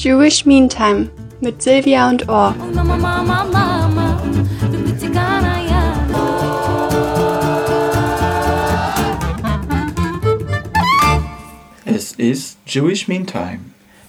Jewish Meantime mit Silvia und Orr. Es ist Jewish Meantime.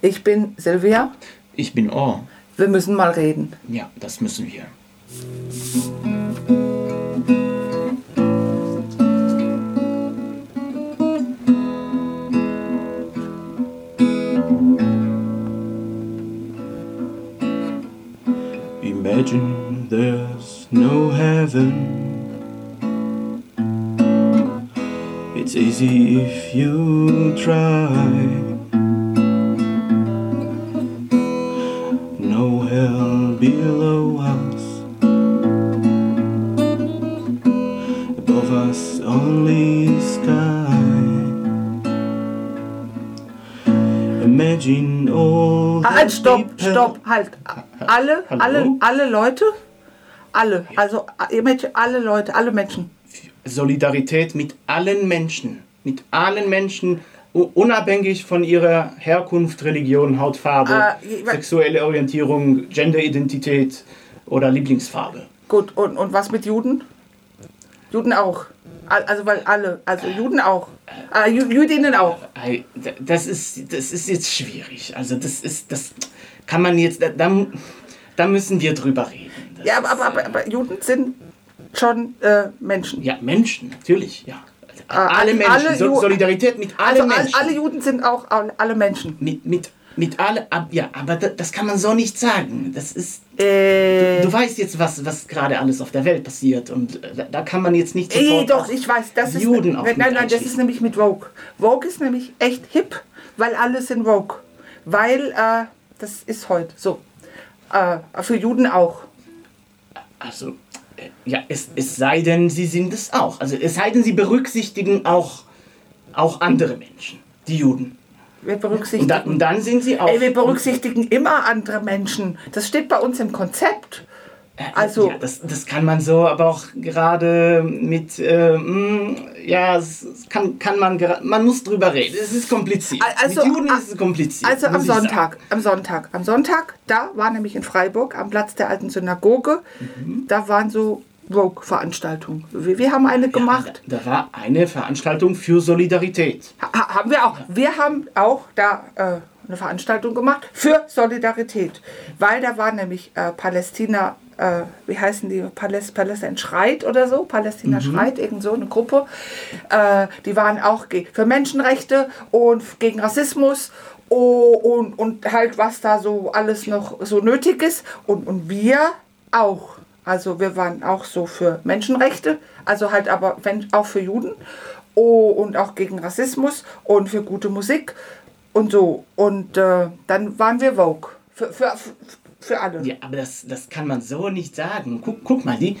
Ich bin Silvia. Ich bin Orr. Wir müssen mal reden. Ja, das müssen wir. Heaven. It's easy if you try. No hell below us. Above us only sky. Imagine all ah, the Halt, stopp, stopp, halt. Alle, alle, alle Leute, alle, also alle Leute, alle Menschen. Solidarität mit allen Menschen, mit allen Menschen, unabhängig von ihrer Herkunft, Religion, Hautfarbe, Äh, sexuelle Orientierung, Genderidentität oder Lieblingsfarbe. Gut, und, und was mit Juden? Juden auch. Al- Also weil alle, also Juden auch. Äh, Jü- Jüdinnen auch. Das ist, das ist jetzt schwierig. Also das ist, das kann man jetzt, da, da müssen wir drüber reden. Ja, aber, aber, aber, aber Juden sind schon äh, Menschen. ja, Menschen, natürlich, ja. alle- alle Menschen, alle so, Solidarität mit allen Also Menschen. alle Juden sind auch all- alle Menschen. mit, mit, mit alle, ja, aber da, das kann man so nicht sagen. Das ist, Äh, Du weißt jetzt, was, was gerade alles auf der Welt passiert und äh, da, da kann man jetzt nicht sofort doch, ich weiß, das ist. Juden auch nein, nein, nein, das ist nämlich mit Vogue. Vogue ist nämlich echt hip, weil alle sind Vogue. Weil, äh, das ist heute so. Äh, für Juden auch. Also, äh, ja, es, es sei denn, sie sind es auch. Also es sei denn, sie berücksichtigen auch, auch andere Menschen, die Juden. Wir Und, berücksichtigen. da, und dann sind sie auch... Ey, wir berücksichtigen immer andere Menschen. Das steht bei uns im Konzept. Äh, also- Ja, das, das kann man so, aber auch gerade mit... Äh, mh, ja, es es kann, kann man... Man muss drüber reden. Es ist kompliziert. Also, mit Juden ist es kompliziert. Also am. Sonntag, am Sonntag, am Sonntag, da war nämlich in Freiburg am Platz der alten Synagoge, Mhm. da waren so Vogue-Veranstaltungen. Wir, wir haben eine gemacht. Da, da war eine Veranstaltung für Solidarität. Ha, haben wir auch. Wir haben auch da äh, eine Veranstaltung gemacht für Solidarität, weil da war nämlich äh, Palästina, äh, wie heißen die, Paläst, Palästina schreit oder so, Palästina schreit, irgend so eine Gruppe, äh, die waren auch für Menschenrechte und gegen Rassismus oh, und, und halt was da so alles noch so nötig ist und, und wir auch. Also wir waren auch so für Menschenrechte, also halt aber wenn, auch für Juden oh, und auch gegen Rassismus und für gute Musik und so. Und äh, dann waren wir Vogue. Für, für, für alle. Ja, aber das, das kann man so nicht sagen. Guck, guck mal, die,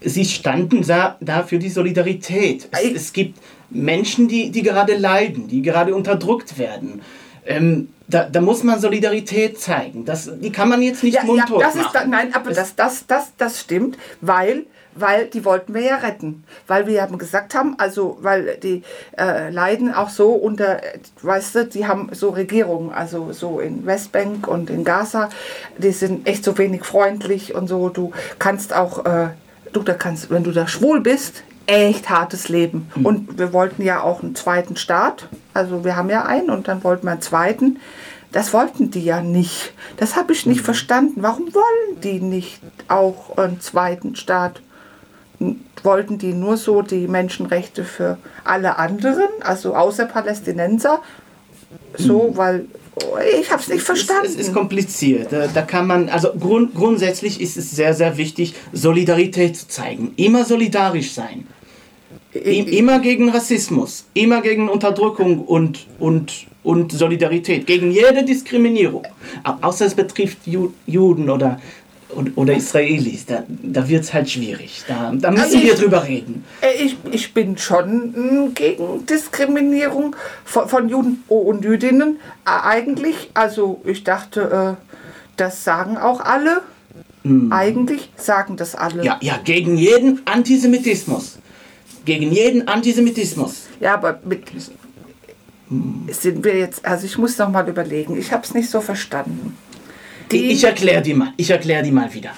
sie standen da, da für die Solidarität. Es, es gibt Menschen, die, die gerade leiden, die gerade unterdrückt werden. Ähm, da, da muss man Solidarität zeigen. Das, die kann man jetzt nicht Ja, ja, mundtot das ist machen. da, nein, aber das, das, das, das stimmt, weil, weil die wollten wir ja retten. Weil wir haben gesagt haben, also weil die äh, leiden auch so unter, weißt du, die haben so Regierungen, also so in Westbank und in Gaza, die sind echt so wenig freundlich und so. Du kannst auch, äh, du da kannst, wenn du da schwul bist, echt hartes Leben. Und wir wollten ja auch einen zweiten Staat. Also wir haben ja einen und dann wollten wir einen zweiten. Das wollten die ja nicht. Das habe ich nicht verstanden. Warum wollen die nicht auch einen zweiten Staat? Wollten die nur so die Menschenrechte für alle anderen, also außer Palästinenser? So, weil oh, ich habe es nicht verstanden. Es ist kompliziert. Da, kann man, also grund, grundsätzlich ist es sehr, sehr wichtig, Solidarität zu zeigen. Immer solidarisch sein. I- Immer gegen Rassismus, immer gegen Unterdrückung und, und, und Solidarität, gegen jede Diskriminierung. Au- Außer es betrifft Ju Juden oder, und- oder Israelis. Da, da wird es halt schwierig. Da, da müssen Also wir ich- drüber reden. Äh, Ich, ich bin schon mm, gegen Diskriminierung von, von Juden und Jüdinnen. Äh, Eigentlich, also ich dachte, äh, das sagen auch alle. Eigentlich sagen das alle. Ja, ja, gegen jeden Antisemitismus. Gegen jeden Antisemitismus. Ja, aber mit, sind wir jetzt, also ich muss noch mal überlegen, ich habe es nicht so verstanden. Die, ich erkläre die mal, ich erkläre die mal wieder.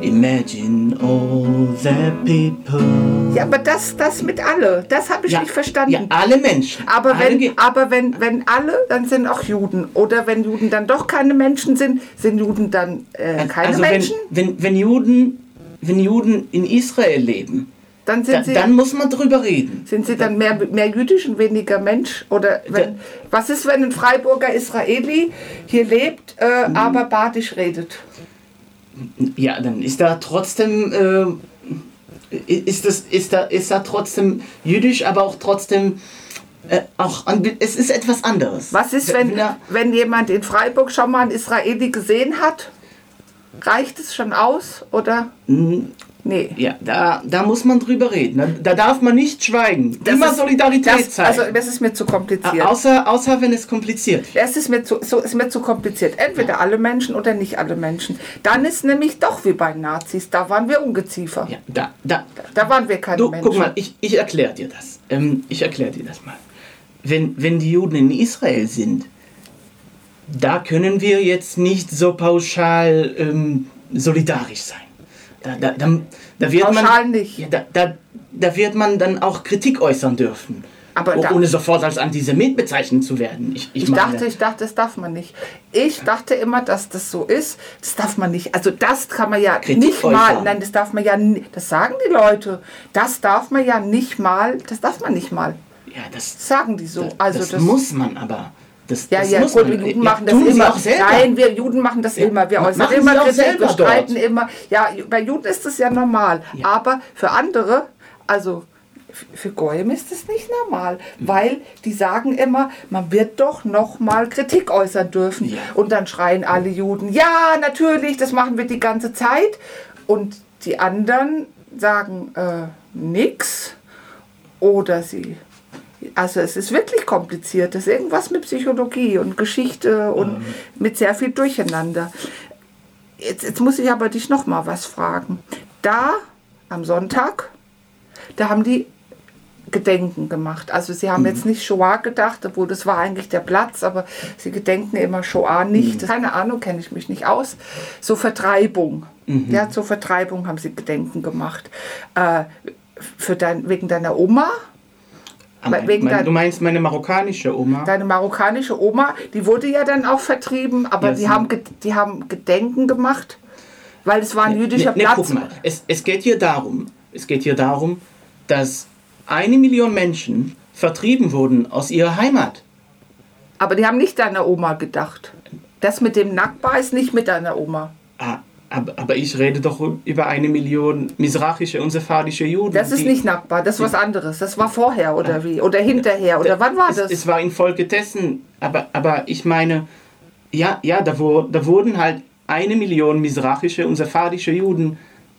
Imagine all the people. Ja, aber das, das mit alle, das habe ich Ja, nicht verstanden. Ja, alle Menschen. Aber, alle wenn, aber wenn, wenn alle, dann sind auch Juden. Oder wenn Juden dann doch keine Menschen sind, sind Juden dann äh, keine also Menschen? Wenn, wenn, wenn, Juden, wenn Juden in Israel leben, Dann sind da, sie, dann muss man drüber reden. sind sie dann mehr, mehr jüdisch und weniger Mensch? Oder wenn, was ist, wenn ein Freiburger Israeli hier lebt, äh, aber badisch redet? Ja, dann ist da trotzdem, äh, ist, das, ist, da, ist da trotzdem jüdisch, aber auch trotzdem, äh, auch, es ist etwas anderes. Was ist, wenn, er- wenn jemand in Freiburg schon mal einen Israeli gesehen hat? Reicht es schon aus? Oder? Nee. ja, da, da muss man drüber reden. Da, da darf man nicht schweigen. Das Immer ist- Solidarität Das, zeigen. also, das ist mir zu kompliziert. außer, außer wenn es kompliziert. Es ist mir zu, so ist mir zu kompliziert. Entweder alle Menschen oder nicht alle Menschen. Dann ist nämlich doch wie bei Nazis. Da waren wir Ungeziefer. Ja, da, da, Da waren wir keine Du, Menschen. guck mal, ich, ich erkläre dir das. Ähm, ich erkläre dir das mal. Wenn, wenn die Juden in Israel sind, da können wir jetzt nicht so pauschal ähm, solidarisch sein. Da, da, da, da wird man. Ja, da, da, da wird man dann auch Kritik äußern dürfen. Aber Oh- ohne sofort als Antisemit bezeichnet zu werden. Ich, ich, Ich dachte, ich dachte, das darf man nicht. Ich dachte immer, dass das so ist. Das darf man nicht. Also das kann man ja Kritik nicht mal. äußern. Nein, das darf man ja. Das sagen die Leute. Das darf man ja nicht mal. Das darf man nicht mal. ja, das, Das sagen die so. Also das, das, muss man aber. Das, Ja, das ja, muss gut, man. Juden Ja, machen das tun Sie immer. auch selber. Nein, wir Juden machen das Ja, immer. Wir äußern immer Kritik, wir selber dort. streiten immer. Ja, bei Juden ist das ja normal. Aber für andere, also für Goyim ist das nicht normal, weil die sagen immer, man wird doch noch mal Kritik äußern dürfen. Ja. Und dann schreien alle Juden, ja, natürlich, das machen wir die ganze Zeit. Und die anderen sagen äh, nix oder sie. Also es ist wirklich kompliziert. Das ist irgendwas mit Psychologie und Geschichte und mit sehr viel Durcheinander. Jetzt, jetzt muss ich aber dich noch mal was fragen. Da am Sonntag, da haben die Gedenken gemacht. Also sie haben jetzt nicht Shoah gedacht, obwohl das war eigentlich der Platz, aber sie gedenken immer Shoah nicht. Keine Ahnung, kenne ich mich nicht aus. So Vertreibung. Ja, zur Vertreibung haben sie Gedenken gemacht. Äh, für dein, wegen deiner Oma, wegen mein, du meinst meine marokkanische Oma? deine marokkanische Oma, die wurde ja dann auch vertrieben, aber Ja, die, sie- haben, die haben Gedenken gemacht, weil es war ein jüdischer Nee, nee, Platz. guck mal, es, es geht hier darum, es geht hier darum, dass eine Million Menschen vertrieben wurden aus ihrer Heimat. Aber die haben nicht deiner Oma gedacht. Das mit dem Nackbar ist nicht mit deiner Oma. Ah, aber, aber ich rede doch über eine Million misrachische und sephardische Juden. Das ist nicht Nackbar, das ist was anderes. Das war vorher oder wie? Oder hinterher oder wann war es, das? Es war infolgedessen, aber, aber ich meine, ja, ja da, wo, da wurden halt eine Million misrachische und sephardische Juden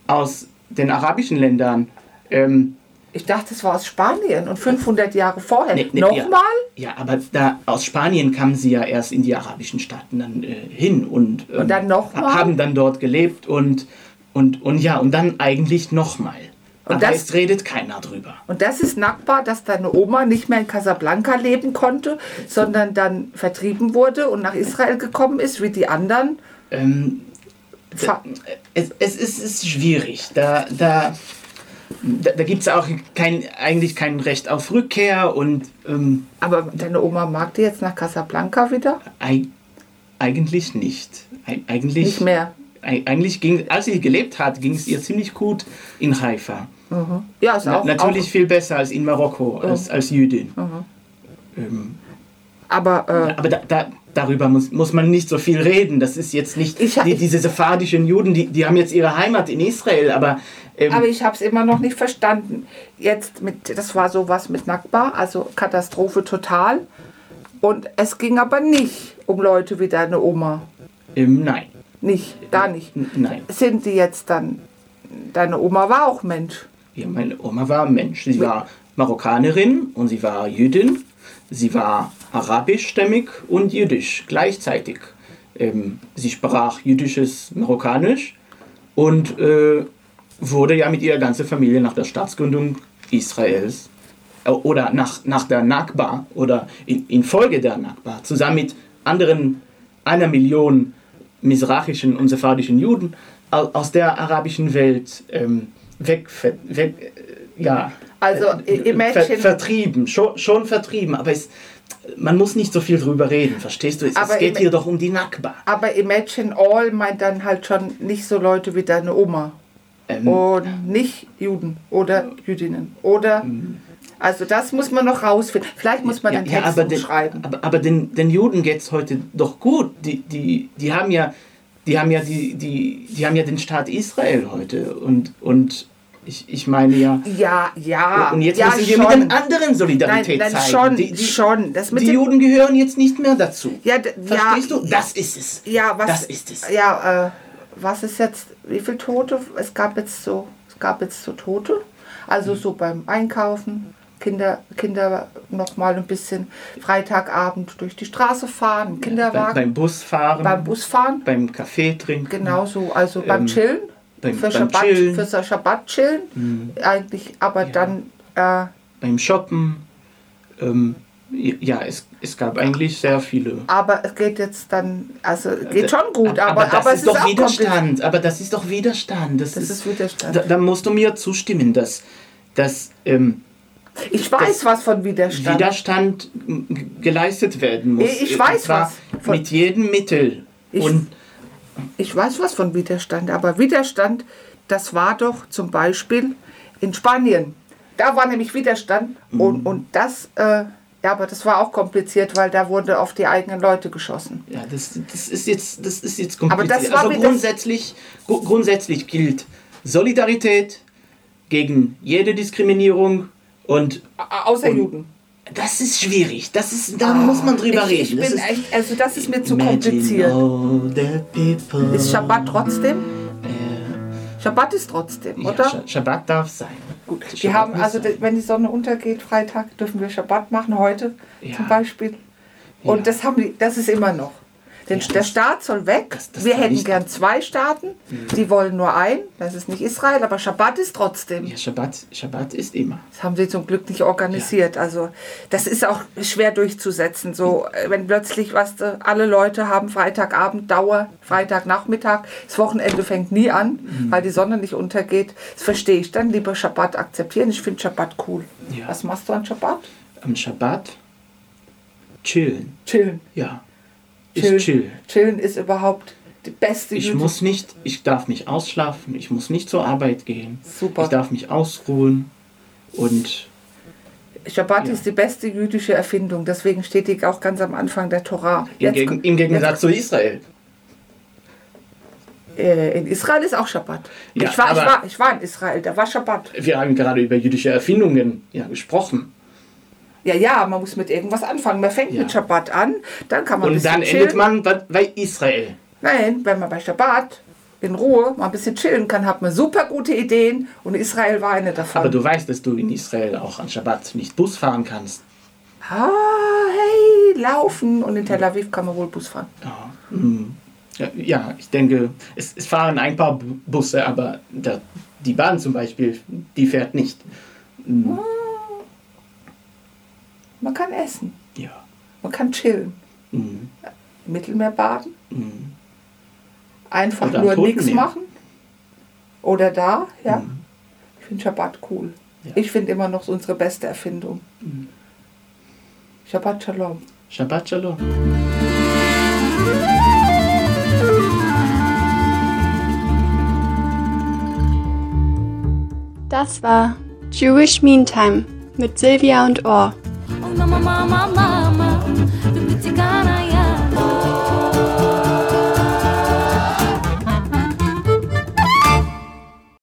aus den arabischen Ländern ähm, Ich dachte, es war aus Spanien und 500 Jahre vorher. Nee, nee, Nochmal? Ja, ja, aber da aus Spanien kamen sie ja erst in die arabischen Staaten dann äh, hin und, ähm, Und dann noch mal? haben dann dort gelebt und, und, und ja, und dann eigentlich nochmal. Und Aber das- es redet keiner drüber. Und das ist Nackbar, dass deine Oma nicht mehr in Casablanca leben konnte, sondern dann vertrieben wurde und nach Israel gekommen ist, wie die anderen. Ähm, Fa- es, es, ist, es ist schwierig. Da, da, da, da gibt es auch kein, eigentlich kein Recht auf Rückkehr und ähm, Aber deine Oma mag die jetzt nach Casablanca wieder? ei, eigentlich nicht. Ei, eigentlich, Nicht mehr. ei, eigentlich ging, als sie gelebt hat, ging es ihr ziemlich gut in Haifa. Ja, ist Na, auch. natürlich Auch, viel besser als in Marokko, als, als Jüdin. Ähm, aber äh, aber da, da, darüber muss, muss man nicht so viel reden. Das ist jetzt nicht Ich die, diese sephardischen Juden, die, die haben jetzt ihre Heimat in Israel, aber, ähm, Aber ich habe es immer noch nicht verstanden. Jetzt mit, das war sowas mit Nackbar, also Katastrophe total. Und es ging aber nicht um Leute wie deine Oma. ähm, nein, Nicht, gar nicht. N- nein. Sind die jetzt dann, deine Oma war auch Mensch. Ja, meine Oma war Mensch. Sie war Marokkanerin und sie war Jüdin. Sie war arabischstämmig und jüdisch gleichzeitig. Ähm, sie sprach jüdisches Marokkanisch und äh, wurde ja mit ihrer ganzen Familie nach der Staatsgründung Israels äh, oder nach, nach der Nakba oder in, infolge der Nakba, zusammen mit anderen einer Million misrachischen und sephardischen Juden au- aus der arabischen Welt ähm, weg, weg ja, Also, äh, imagine- ver, vertrieben, schon, schon vertrieben, aber es, man muss nicht so viel drüber reden, verstehst du? Es, Aber es geht hier doch um die Nakba. Aber Imagine All meint dann halt schon nicht so Leute wie deine Oma. Ähm, Und nicht Juden oder Jüdinnen. Oder. Also das muss man noch rausfinden. Vielleicht muss man den Text aber, den, umschreiben. aber, aber den, den Juden geht es heute doch gut. Die, die, die haben ja, die haben ja, die, die, die haben ja den Staat Israel heute. Und, und ich, ich meine ja. Ja, ja. und jetzt ja, müssen wir schon. mit den anderen Solidarität Nein, nein, zeigen. schon, die, die, schon. Das mit die Juden gehören jetzt nicht mehr dazu. Ja, Verstehst ja, du? Das ist es. Ja, was, Das ist es. Ja, äh, was ist jetzt, wie viele Tote? Es gab jetzt so, es gab jetzt so Tote. Also so beim Einkaufen, Kinder, Kinder noch mal ein bisschen Freitagabend durch die Straße fahren, im Beim, Kinderwagen, beim Busfahren, beim Busfahren. beim Kaffee trinken. Genauso, also beim Ähm, Chillen, beim- für, beim Schabbat, Chillen. Mhm. für so Schabbat chillen. Eigentlich, aber dann, äh, beim Shoppen. Ähm, ja, es, es gab eigentlich sehr viele. aber es geht jetzt dann, also geht schon gut, aber, aber, das aber ist doch. Widerstand. Aber das ist doch Widerstand. Das, Das ist, ist Widerstand. Da, da musst du mir zustimmen, dass, dass ähm, Ich weiß was von Widerstand. Widerstand geleistet werden muss. Ich weiß was Mit jedem Mittel. Ich- Und Ich weiß was von Widerstand, aber Widerstand, das war doch zum Beispiel in Spanien. Da war nämlich Widerstand Mhm. und, und das, äh, ja, aber das war auch kompliziert, weil da wurde auf die eigenen Leute geschossen. ja, das, das ist jetzt, das ist jetzt Aber kompliziert. das war also grundsätzlich, gru- grundsätzlich gilt Solidarität gegen jede Diskriminierung und Außer Juden. Das ist schwierig. Das ist, da muss man drüber Ah, ich, reden. ich Das bin echt, also das ist mir zu kompliziert. Ist Schabbat trotzdem? Äh, Schabbat ist trotzdem, ja, oder? Sch- Schabbat darf sein. Gut. Schabbat Wir haben also, sein. wenn die Sonne untergeht, Freitag, dürfen wir Schabbat machen, heute Ja. zum Beispiel. Und Ja. das, haben die, das ist immer noch. Denn Ja, der Staat soll weg. das- das wir hätten Mhm. gern zwei Staaten. Die wollen nur einen. Das ist nicht Israel, aber Schabbat ist trotzdem. Ja, Schabbat, Schabbat ist immer. Das haben sie zum Glück nicht organisiert. Also das ist auch schwer durchzusetzen. So, äh, wenn plötzlich, was alle Leute haben Freitagabend Dauer, Freitagnachmittag, das Wochenende fängt nie an, Mhm. weil die Sonne nicht untergeht. Das verstehe ich dann. Lieber Schabbat akzeptieren. Ich finde Schabbat cool. Ja. Was machst du an Schabbat? Am Schabbat chillen. Chillen. Ja. Chillen. Ist chill. Chillen ist überhaupt die beste Ich Güte. muss nicht, ich darf nicht ausschlafen, ich muss nicht zur Arbeit gehen. Super. Ich darf mich ausruhen und Schabbat Ja. ist die beste jüdische Erfindung. Deswegen steht die auch ganz am Anfang der Torah. im, Gegen, im Gegensatz zu Israel. äh, in Israel ist auch Schabbat. Ja, ich, war, ich, war, ich war in Israel, da war Schabbat. Wir haben gerade über jüdische Erfindungen ja, gesprochen. Ja, ja, man muss mit irgendwas anfangen. Man fängt Ja. mit Schabbat an, dann kann man Und dann chillen. endet man bei- Israel. Nein, wenn man bei Schabbat in Ruhe mal ein bisschen chillen kann, hat man super gute Ideen und Israel war eine davon. Aber du weißt, dass du in Israel auch an Schabbat nicht Bus fahren kannst. ah, hey, laufen. Und in Tel Aviv kann man wohl Bus fahren. Ja, hm. ja, ja ich denke, es, es fahren ein paar Bu- Busse, aber der, die Bahn zum Beispiel, die fährt nicht. Man kann essen, Ja. man kann chillen. Mhm. Mittelmeer baden, Mhm. einfach nur nichts machen. Oder da, ja. Mhm. Ich finde Schabbat cool. Ja. Ich finde immer noch unsere beste Erfindung. Shabbat Shalom. Shabbat Shalom. Das war Jewish Meantime mit Silvia und Or. Mama, mama,